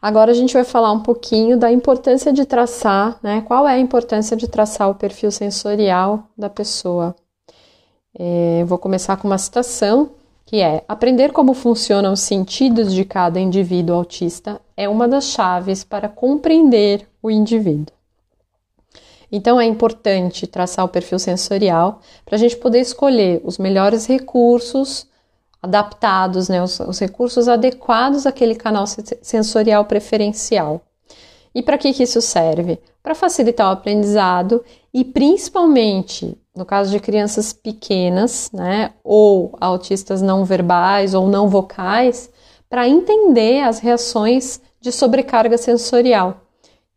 Agora a gente vai falar um pouquinho da importância de traçar, né? Qual é a importância de traçar o perfil sensorial da pessoa? É, vou começar com uma citação que é: aprender como funcionam os sentidos de cada indivíduo autista é uma das chaves para compreender o indivíduo. Então é importante traçar o perfil sensorial para a gente poder escolher os melhores recursos adaptados, né, os, os recursos adequados àquele canal sensorial preferencial. E para que, que isso serve? Para facilitar o aprendizado e principalmente no caso de crianças pequenas, né, ou autistas não verbais ou não vocais, para entender as reações de sobrecarga sensorial,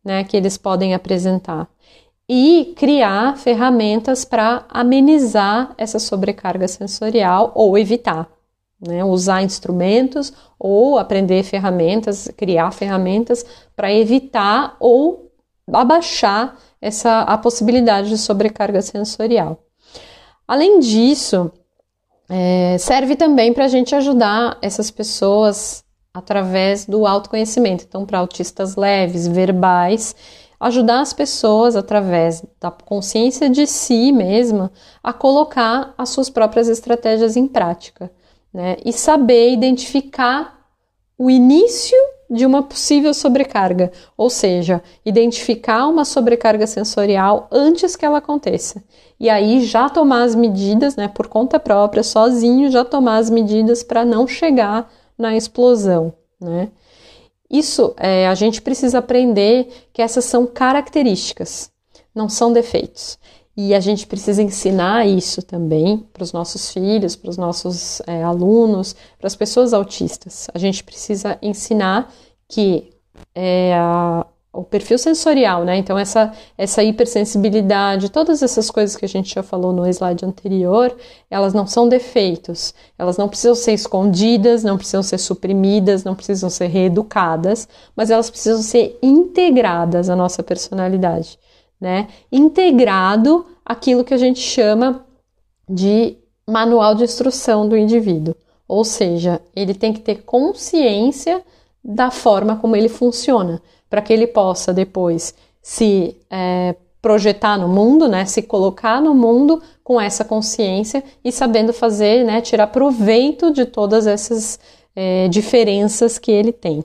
né, que eles podem apresentar e criar ferramentas para amenizar essa sobrecarga sensorial ou evitar. Né, usar instrumentos ou aprender ferramentas, criar ferramentas para evitar ou abaixar essa a possibilidade de sobrecarga sensorial. Além disso, é, serve também para a gente ajudar essas pessoas através do autoconhecimento. Então, para autistas leves, verbais, ajudar as pessoas através da consciência de si mesma a colocar as suas próprias estratégias em prática, né? E saber identificar o início de uma possível sobrecarga, ou seja, identificar uma sobrecarga sensorial antes que ela aconteça. E aí já tomar as medidas, né, por conta própria, sozinho, já tomar as medidas para não chegar na explosão, né? Isso é, a gente precisa aprender que essas são características, não são defeitos. E a gente precisa ensinar isso também para os nossos filhos, para os nossos é, alunos, para as pessoas autistas. A gente precisa ensinar que é, a, o perfil sensorial, né? Então, essa, essa hipersensibilidade, todas essas coisas que a gente já falou no slide anterior, elas não são defeitos, elas não precisam ser escondidas, não precisam ser suprimidas, não precisam ser reeducadas, mas elas precisam ser integradas à nossa personalidade né? Integrado aquilo que a gente chama de manual de instrução do indivíduo. Ou seja, ele tem que ter consciência da forma como ele funciona, para que ele possa depois se é, projetar no mundo, né, se colocar no mundo com essa consciência e sabendo fazer, né, tirar proveito de todas essas é, diferenças que ele tem.